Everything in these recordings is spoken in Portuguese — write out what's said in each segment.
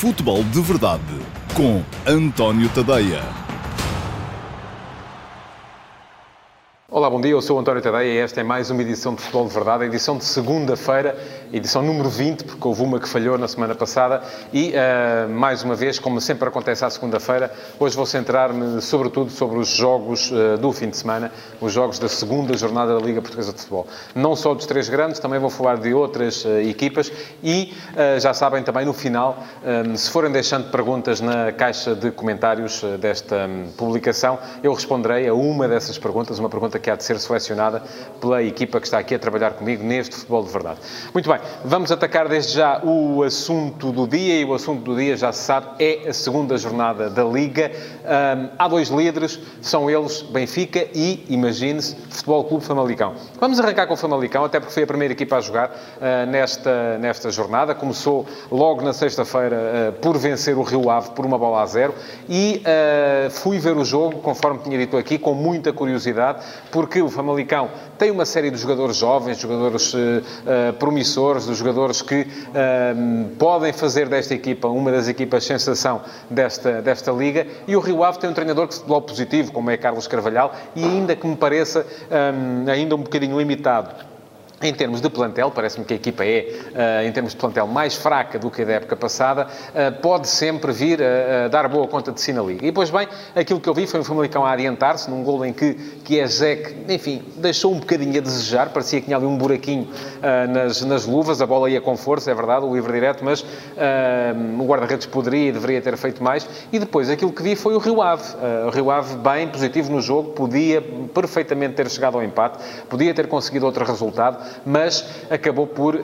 Futebol de Verdade com António Tadeia. Olá, bom dia. Eu sou António Tadeia e esta é mais uma edição de Futebol de Verdade, edição de segunda-feira, edição número 20, porque houve uma que falhou na semana passada. E, uh, mais uma vez, como sempre acontece à segunda-feira, hoje vou centrar-me sobretudo sobre os jogos uh, do fim de semana, os jogos da segunda jornada da Liga Portuguesa de Futebol. Não só dos três grandes, também vou falar de outras uh, equipas e, já sabem, também no final, se forem deixando perguntas na caixa de comentários desta um, publicação, eu responderei a uma dessas perguntas, uma pergunta que há de ser selecionada pela equipa que está aqui a trabalhar comigo neste futebol de verdade. Muito bem, vamos atacar desde já o assunto do dia e o assunto do dia, já se sabe, é a segunda jornada da Liga. Um, há dois líderes, são eles Benfica e, imagine-se, Futebol Clube Famalicão. Vamos arrancar com o Famalicão, até porque foi a primeira equipa a jogar uh, nesta, nesta jornada. Começou logo na sexta-feira uh, por vencer o Rio Ave por uma bola a zero e uh, fui ver o jogo, conforme tinha dito aqui, com muita curiosidade, porque o Famalicão tem uma série de jogadores jovens, jogadores uh, promissores, de jogadores que uh, podem fazer desta equipa uma das equipas sensação desta, desta liga. E o Rio Ave tem um treinador de futebol positivo, como é Carlos Carvalhal, e ainda que me pareça um, ainda um bocadinho limitado em termos de plantel, parece-me que a equipa é, uh, em termos de plantel, mais fraca do que a da época passada, uh, pode sempre vir a, a, dar boa conta de si na Liga. E, pois bem, aquilo que eu vi foi um Famalicão a adiantar-se, num gol em que, que é Zec, enfim, deixou um bocadinho a desejar, parecia que tinha ali um buraquinho uh, nas, nas luvas, a bola ia com força, é verdade, o livre direto, mas o guarda-redes poderia e deveria ter feito mais. E depois, aquilo que vi foi o Rio Ave. o Rio Ave bem, positivo no jogo, podia perfeitamente ter chegado ao empate, podia ter conseguido outro resultado, mas acabou por uh,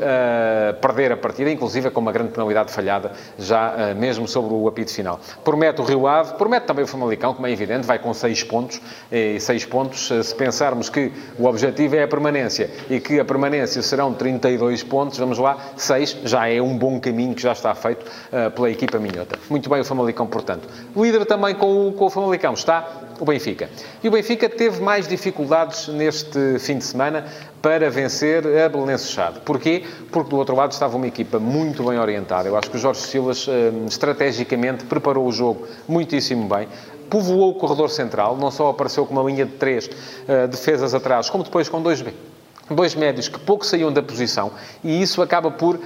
perder a partida, inclusive com uma grande penalidade falhada, já uh, mesmo sobre o apito final. Promete o Rio Ave, promete também o Famalicão, como é evidente, vai com 6 pontos, e 6 pontos, se pensarmos que o objetivo é a permanência e que a permanência serão 32 pontos, vamos lá, 6 já é um bom caminho que já está feito uh, pela equipa minhota. Muito bem o Famalicão, portanto. Líder também com o, com o Famalicão está o Benfica. E o Benfica teve mais dificuldades neste fim de semana para vencer a Belenenses Chade. Porquê? Porque do outro lado estava uma equipa muito bem orientada. Eu acho que o Jorge Silas, hum, estrategicamente, preparou o jogo muitíssimo bem povoou o corredor central, não só apareceu com uma linha de três uh, defesas atrás, como depois com dois dois médios que pouco saíam da posição e isso acaba por uh,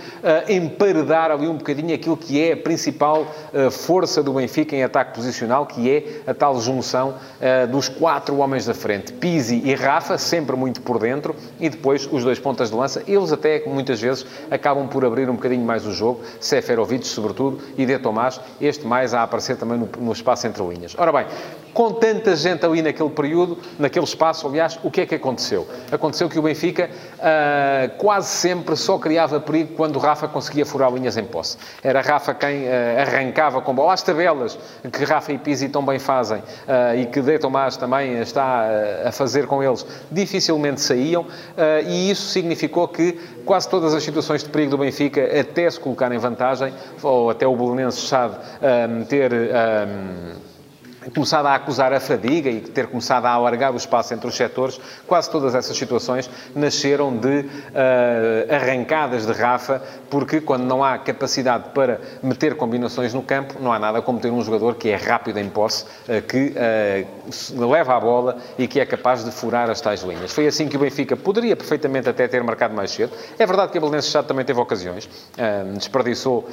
emparedar ali um bocadinho aquilo que é a principal uh, força do Benfica em ataque posicional, que é a tal junção uh, dos quatro homens da frente, Pizzi e Rafa, sempre muito por dentro, e depois os dois pontas de lança, eles até muitas vezes acabam por abrir um bocadinho mais o jogo, Seferovic sobretudo, e De Tomás, este mais a aparecer também no, no espaço entre linhas. Ora bem, com tanta gente ali naquele período, naquele espaço, aliás, o que é que aconteceu? Aconteceu que o Benfica uh, quase sempre só criava perigo quando Rafa conseguia furar linhas em posse. Era Rafa quem uh, arrancava com bola. As tabelas que Rafa e Pizzi tão bem fazem uh, e que De Tomás também está a fazer com eles, dificilmente saíam e isso significou que quase todas as situações de perigo do Benfica, até se colocar em vantagem, ou até o Belenenses sabe ter começado a acusar a fadiga e ter começado a alargar o espaço entre os setores, quase todas essas situações nasceram de uh, arrancadas de Rafa, porque quando não há capacidade para meter combinações no campo, não há nada como ter um jogador que é rápido em posse, uh, que uh, leva a bola e que é capaz de furar as tais linhas. Foi assim que o Benfica poderia perfeitamente até ter marcado mais cedo. É verdade que a Belenenses Chá também teve ocasiões, desperdiçou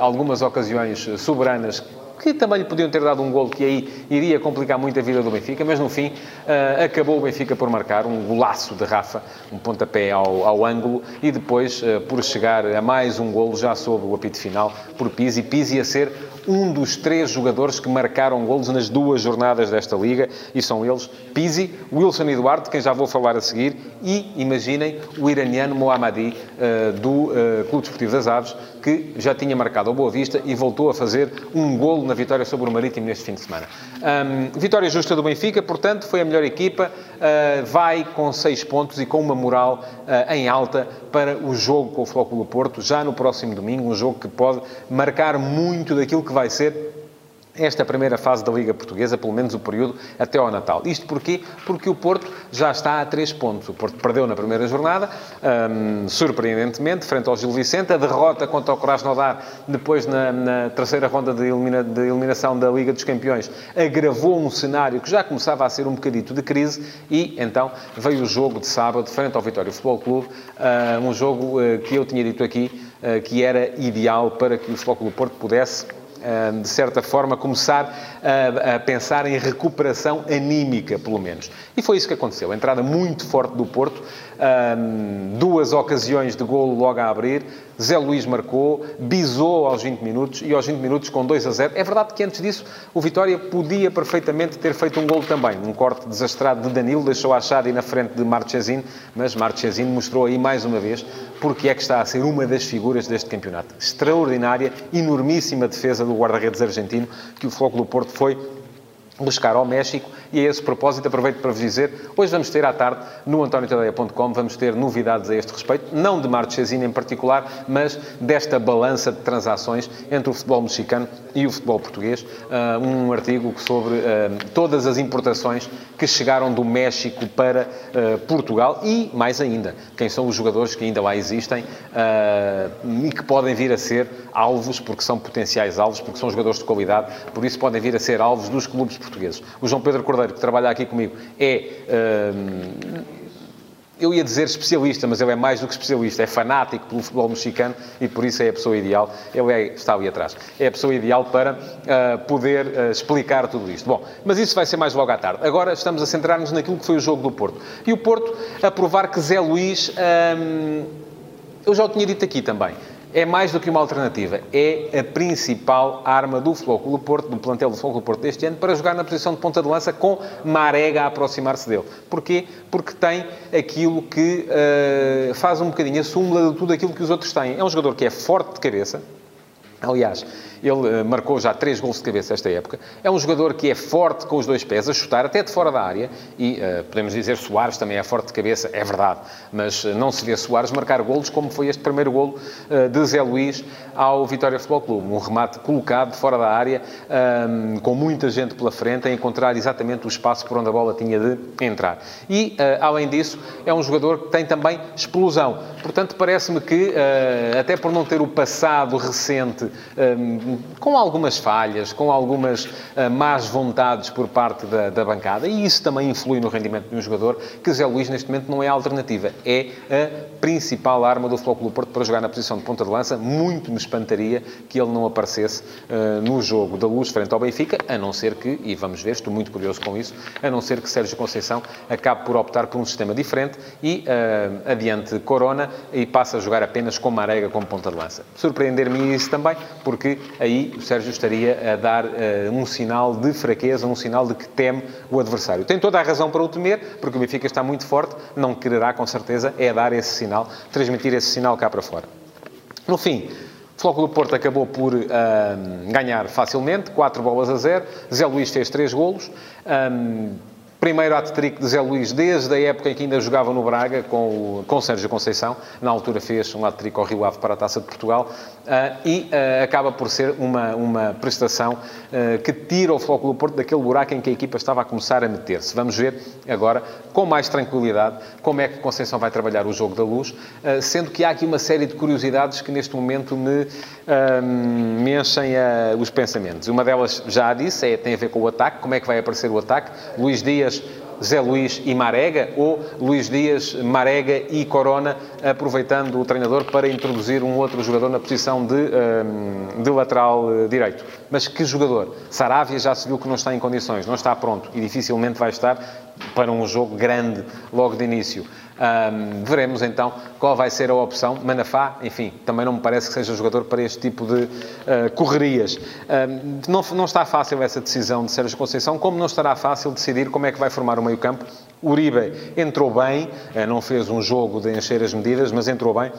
algumas ocasiões soberanas que também lhe podiam ter dado um gol que aí iria complicar muito a vida do Benfica, mas no fim uh, acabou o Benfica por marcar um golaço de Rafa, um pontapé ao, ao ângulo e depois uh, por chegar a mais um golo já sob o apito final por Pizzi. Pizzi a ser um dos três jogadores que marcaram golos nas duas jornadas desta Liga, e são eles Pizzi, Wilson Eduardo, quem já vou falar a seguir, e, imaginem, o iraniano Mohammadi, uh, do Clube Desportivo das Aves, que já tinha marcado a Boa Vista e voltou a fazer um golo na vitória sobre o Marítimo neste fim de semana. Um, vitória justa do Benfica, portanto, foi a melhor equipa, uh, vai com seis pontos e com uma moral em alta para o jogo com o Flóculo Porto, já no próximo domingo, um jogo que pode marcar muito daquilo que vai ser esta primeira fase da Liga Portuguesa, pelo menos o período até ao Natal. Isto porquê? Porque o Porto já está a três pontos. O Porto perdeu na primeira jornada, hum, surpreendentemente, frente ao Gil Vicente. A derrota contra o Krasnodar, depois na, na terceira ronda de, elimina, de, eliminação da Liga dos Campeões, agravou um cenário que já começava a ser um bocadito de crise e, então, veio o jogo de sábado, frente ao Vitória Futebol Clube, uh, um jogo uh, que eu tinha dito aqui, que era ideal para que o Futebol Clube Porto pudesse de certa forma, começar a, pensar em recuperação anímica, pelo menos. E foi isso que aconteceu. A entrada muito forte do Porto, duas ocasiões de golo logo a abrir, Zé Luís marcou, bisou aos 20 minutos e aos 20 minutos com 2 a 0. É verdade que antes disso o Vitória podia perfeitamente ter feito um golo também. Um corte desastrado de Danilo, deixou a Chade na frente de Marchesino, mas Marchesino mostrou aí mais uma vez porque é que está a ser uma das figuras deste campeonato. Extraordinária, enormíssima defesa do guarda-redes argentino que o do Porto foi buscar ao México e a esse propósito aproveito para vos dizer, hoje vamos ter à tarde no antoniotadeia.com, vamos ter novidades a este respeito, não de Marchesino em particular, mas desta balança de transações entre o futebol mexicano e o futebol português, uh, um artigo sobre uh, todas as importações que chegaram do México para uh, Portugal e, mais ainda, quem são os jogadores que ainda lá existem e que podem vir a ser alvos, porque são potenciais alvos, porque são jogadores de qualidade, por isso podem vir a ser alvos dos clubes portugueses. O João Pedro Cordeiro, que trabalha aqui comigo, é. Uh, eu ia dizer especialista, mas ele é mais do que especialista, é fanático pelo futebol mexicano e por isso é a pessoa ideal. Ele é, está ali atrás, é a pessoa ideal para uh, poder uh, explicar tudo isto. Bom, mas isso vai ser mais logo à tarde. Agora estamos a centrar-nos naquilo que foi o jogo do Porto. E o Porto a provar que Zé Luís, um, eu já o tinha dito aqui também, é mais do que uma alternativa. É a principal arma do Clube Porto, do plantel do Clube Porto deste ano, para jogar na posição de ponta de lança com Marega a aproximar-se dele. Porquê? Porque tem aquilo que uh, faz um bocadinho a súmula de tudo aquilo que os outros têm. É um jogador que é forte de cabeça. Aliás, ele uh, marcou já três gols de cabeça esta época. É um jogador que é forte com os dois pés, a chutar até de fora da área. E uh, podemos dizer Soares também é forte de cabeça, é verdade. Mas uh, não se vê Soares marcar golos como foi este primeiro golo de Zé Luís ao Vitória Futebol Clube. Um remate colocado de fora da área, um, com muita gente pela frente, a encontrar exatamente o espaço por onde a bola tinha de entrar. E, além disso, é um jogador que tem também explosão. Portanto, parece-me que, até por não ter o passado recente com algumas falhas, com algumas uh, más vontades por parte da, da, bancada, e isso também influi no rendimento de um jogador, que Zé Luís neste momento não é a alternativa, é a principal arma do Futebol Clube Porto para jogar na posição de ponta de lança. Muito me espantaria que ele não aparecesse uh, no jogo da Luz frente ao Benfica, a não ser que, e vamos ver, estou muito curioso com isso, a não ser que Sérgio Conceição acabe por optar por um sistema diferente e uh, adiante Corona e passe a jogar apenas com Marega como ponta de lança. Surpreender-me isso também, porque aí o Sérgio estaria a dar uh, um sinal de fraqueza, um sinal de que teme o adversário. Tem toda a razão para o temer, porque o Benfica está muito forte, não quererá, com certeza, é dar esse sinal, transmitir esse sinal cá para fora. No fim, o Floco do Porto acabou por uh, ganhar facilmente, 4 bolas a 0. Zé Luís fez 3 golos. Um, Primeiro hat-trick de Zé Luís desde a época em que ainda jogava no Braga com, o, com Sérgio Conceição. Na altura fez um hat-trick ao Rio Ave para a Taça de Portugal. Uh, e uh, acaba por ser uma, uma prestação uh, que tira o Flóculo Porto daquele buraco em que a equipa estava a começar a meter-se. Vamos ver agora, com mais tranquilidade, como é que Conceição vai trabalhar o jogo da luz, sendo que há aqui uma série de curiosidades que neste momento me, me enchem os pensamentos. Uma delas, já disse, é, tem a ver com o ataque, como é que vai aparecer o ataque. Luís Dias Zé Luís e Marega, ou Luís Dias, Marega e Corona, aproveitando o treinador para introduzir um outro jogador na posição de, ehm, de lateral eh, direito. Mas que jogador? Saravia já se viu que não está em condições, não está pronto e dificilmente vai estar para um jogo grande logo de início. Um, veremos então qual vai ser a opção. Manafá, enfim, também não me parece que seja jogador para este tipo de uh, correrias. Um, não, não está fácil essa decisão de Sérgio Conceição, como não estará fácil decidir como é que vai formar o meio-campo. Uribe entrou bem, uh, não fez um jogo de encher as medidas, mas entrou bem.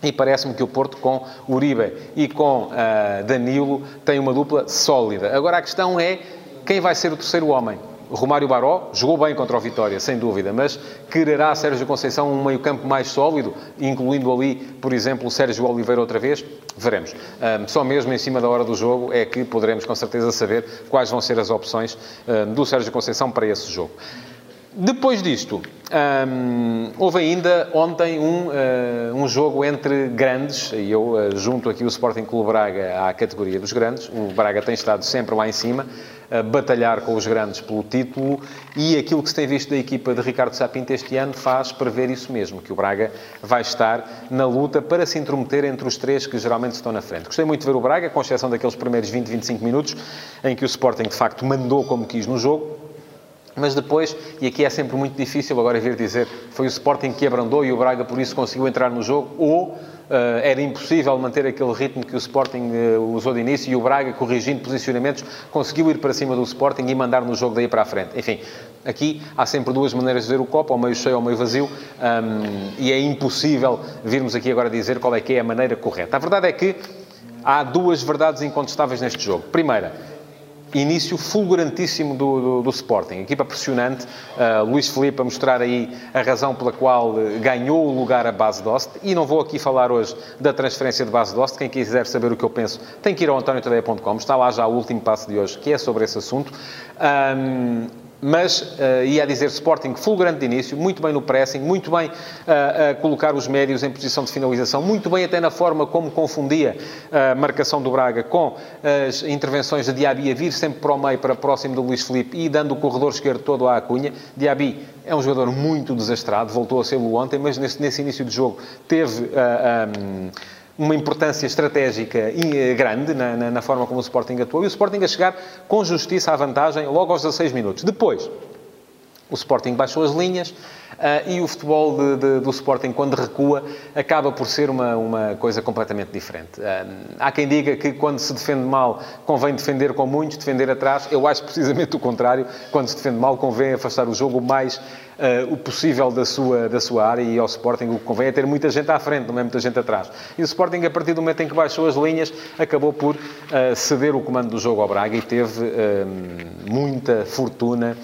E parece-me que o Porto, com Uribe e com uh, Danilo, tem uma dupla sólida. Agora a questão é quem vai ser o terceiro homem. Romário Baró jogou bem contra o Vitória, sem dúvida, mas quererá Sérgio Conceição um meio-campo mais sólido, incluindo ali, por exemplo, o Sérgio Oliveira outra vez? Veremos. Um, só mesmo em cima da hora do jogo é que poderemos com certeza saber quais vão ser as opções um, do Sérgio Conceição para esse jogo. Depois disto, houve ainda ontem um, uh, um jogo entre grandes, e eu uh, junto aqui o Sporting Clube Braga à categoria dos grandes. O Braga tem estado sempre lá em cima, batalhar com os grandes pelo título, e aquilo que se tem visto da equipa de Ricardo Sapinto este ano faz prever isso mesmo, que o Braga vai estar na luta para se intrometer entre os três que geralmente estão na frente. Gostei muito de ver o Braga, com exceção daqueles primeiros 20, 25 minutos, em que o Sporting de facto mandou como quis no jogo, mas depois, e aqui é sempre muito difícil agora vir dizer foi o Sporting que abrandou e o Braga por isso conseguiu entrar no jogo, ou uh, era impossível manter aquele ritmo que o Sporting uh, usou de início e o Braga, corrigindo posicionamentos, conseguiu ir para cima do Sporting e mandar no jogo daí para a frente. Enfim, aqui há sempre duas maneiras de ver o copo, ao meio cheio ou ao meio vazio, um, e é impossível virmos aqui agora dizer qual é que é a maneira correta. A verdade é que há duas verdades incontestáveis neste jogo. Primeira, início fulgurantíssimo do, do, do, Sporting. Equipa pressionante. Uh, Luís Felipe a mostrar aí a razão pela qual uh, ganhou o lugar a base Dost. E não vou aqui falar hoje da transferência de base Dost. Quem quiser saber o que eu penso tem que ir ao antoniotadeia.com. Está lá já o último passo de hoje, que é sobre esse assunto. Um, mas uh, ia dizer Sporting fulgurante de início, muito bem no pressing, muito bem uh, a colocar os médios em posição de finalização, muito bem até na forma como confundia a marcação do Braga com as intervenções de Diaby a vir sempre para o meio, para próximo do Luís Felipe e dando o corredor esquerdo todo à Acunha. Diaby é um jogador muito desastrado, voltou a ser-lo ontem, mas nesse, nesse, início de jogo teve... Uh, um, uma importância estratégica eh, grande na, na, na, forma como o Sporting atuou, e o Sporting a chegar com justiça à vantagem logo aos 16 minutos. Depois, o Sporting baixou as linhas, Uh, e o futebol de, de, do Sporting, quando recua, acaba por ser uma, uma coisa completamente diferente. Uh, há quem diga que quando se defende mal, convém defender com muitos, defender atrás. Eu acho precisamente o contrário. Quando se defende mal, convém afastar o jogo o mais uh, o possível da sua, da sua área e ao Sporting o que convém é ter muita gente à frente, não é muita gente atrás. E o Sporting, a partir do momento em que baixou as linhas, acabou por ceder o comando do jogo ao Braga e teve muita fortuna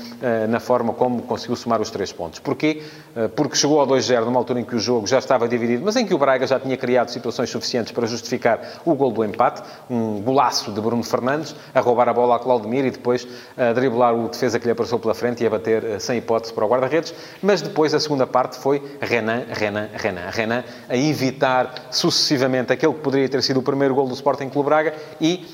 na forma como conseguiu somar os três pontos. Porquê? Eh, porque chegou ao 2-0 numa altura em que o jogo já estava dividido, mas em que o Braga já tinha criado situações suficientes para justificar o gol do empate, um golaço de Bruno Fernandes, a roubar a bola a Claudemir e depois a driblar o defesa que lhe passou pela frente e a bater eh, sem hipótese para o guarda-redes, mas depois a segunda parte foi Renan, Renan, Renan, Renan a evitar sucessivamente aquele que poderia ter sido o primeiro gol do Sporting Clube Braga e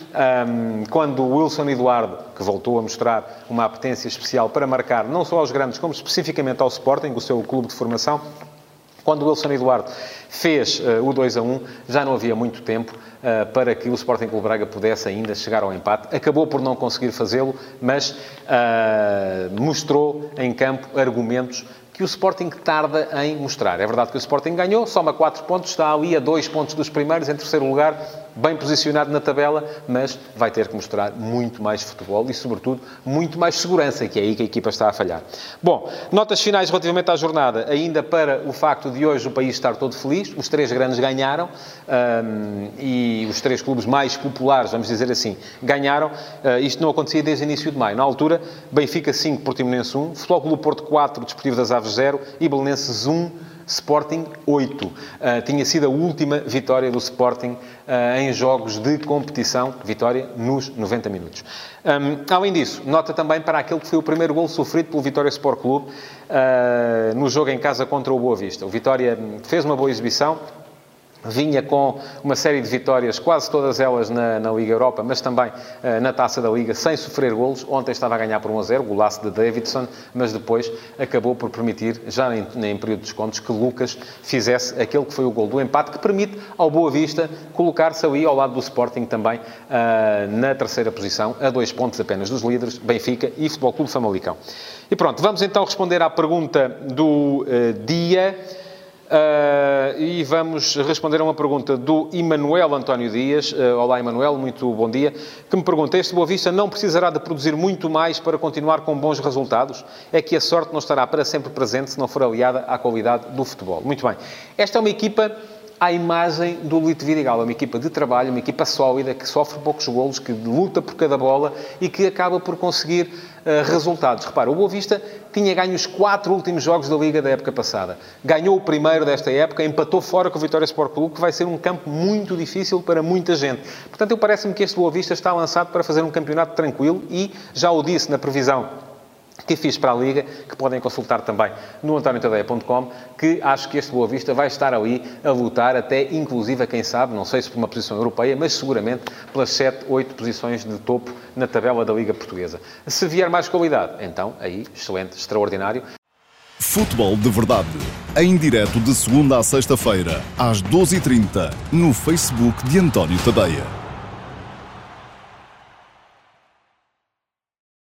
um, quando o Wilson Eduardo, que voltou a mostrar uma apetência especial para marcar não só aos grandes, como especificamente ao Sporting, o seu clube de formação. Quando o Wilson Eduardo fez uh, o 2 a 1, já não havia muito tempo uh, para que o Sporting Clube Braga pudesse ainda chegar ao empate. Acabou por não conseguir fazê-lo, mas uh, mostrou em campo argumentos que o Sporting tarda em mostrar. É verdade que o Sporting ganhou, soma 4 pontos, está ali a 2 pontos dos primeiros, em terceiro lugar, bem posicionado na tabela, mas vai ter que mostrar muito mais futebol e, sobretudo, muito mais segurança, que é aí que a equipa está a falhar. Bom, notas finais relativamente à jornada, ainda para o facto de hoje o país estar todo feliz, os três grandes ganharam um, e os três clubes mais populares, vamos dizer assim, ganharam. Uh, isto não acontecia desde o início de maio. Na altura, Benfica 5, Portimonense 1, Futebol Clube Porto 4, Desportivo das Aves 0 e Belenenses 1, Sporting 8. Uh, tinha sido a última vitória do Sporting uh, em jogos de competição, vitória nos 90 minutos. Um, além disso, nota também para aquele que foi o primeiro gol sofrido pelo Vitória Sport Clube uh, no jogo em casa contra o Boa Vista. O Vitória fez uma boa exibição, vinha com uma série de vitórias, quase todas elas na, na Liga Europa, mas também uh, na Taça da Liga, sem sofrer golos. Ontem estava a ganhar por 1 a 0, golaço de Davidson, mas depois acabou por permitir, já em, em período de descontos, que Lucas fizesse aquele que foi o gol do empate, que permite ao Boa Vista colocar-se ali ao lado do Sporting também uh, na terceira posição, a dois pontos apenas dos líderes, Benfica e Futebol Clube Famalicão. E pronto, vamos então responder à pergunta do uh, dia. Uh, e vamos responder a uma pergunta do Emanuel António Dias. Uh, olá, Emanuel, muito bom dia. Que me pergunta: Este Boa Vista não precisará de produzir muito mais para continuar com bons resultados? É que a sorte não estará para sempre presente se não for aliada à qualidade do futebol. Muito bem. Esta é uma equipa à imagem do Lito Vidigal. É uma equipa de trabalho, uma equipa sólida, que sofre poucos golos, que luta por cada bola e que acaba por conseguir uh, resultados. Repara, o Boa Vista tinha ganho os quatro últimos jogos da Liga da época passada. Ganhou o primeiro desta época, empatou fora com o Vitória Sport Clube, que vai ser um campo muito difícil para muita gente. Portanto, eu parece-me que este Boa Vista está lançado para fazer um campeonato tranquilo e, já o disse na previsão que fiz para a Liga, que podem consultar também no antoniotadeia.com, que acho que este Boa Vista vai estar ali a lutar até, inclusive, a quem sabe, não sei se por uma posição europeia, mas seguramente pelas 7, 8 posições de topo na tabela da Liga Portuguesa. Se vier mais qualidade, então, aí, excelente, extraordinário. Futebol de Verdade, em direto de segunda a sexta-feira, às 12h30, no Facebook de António Tadeia.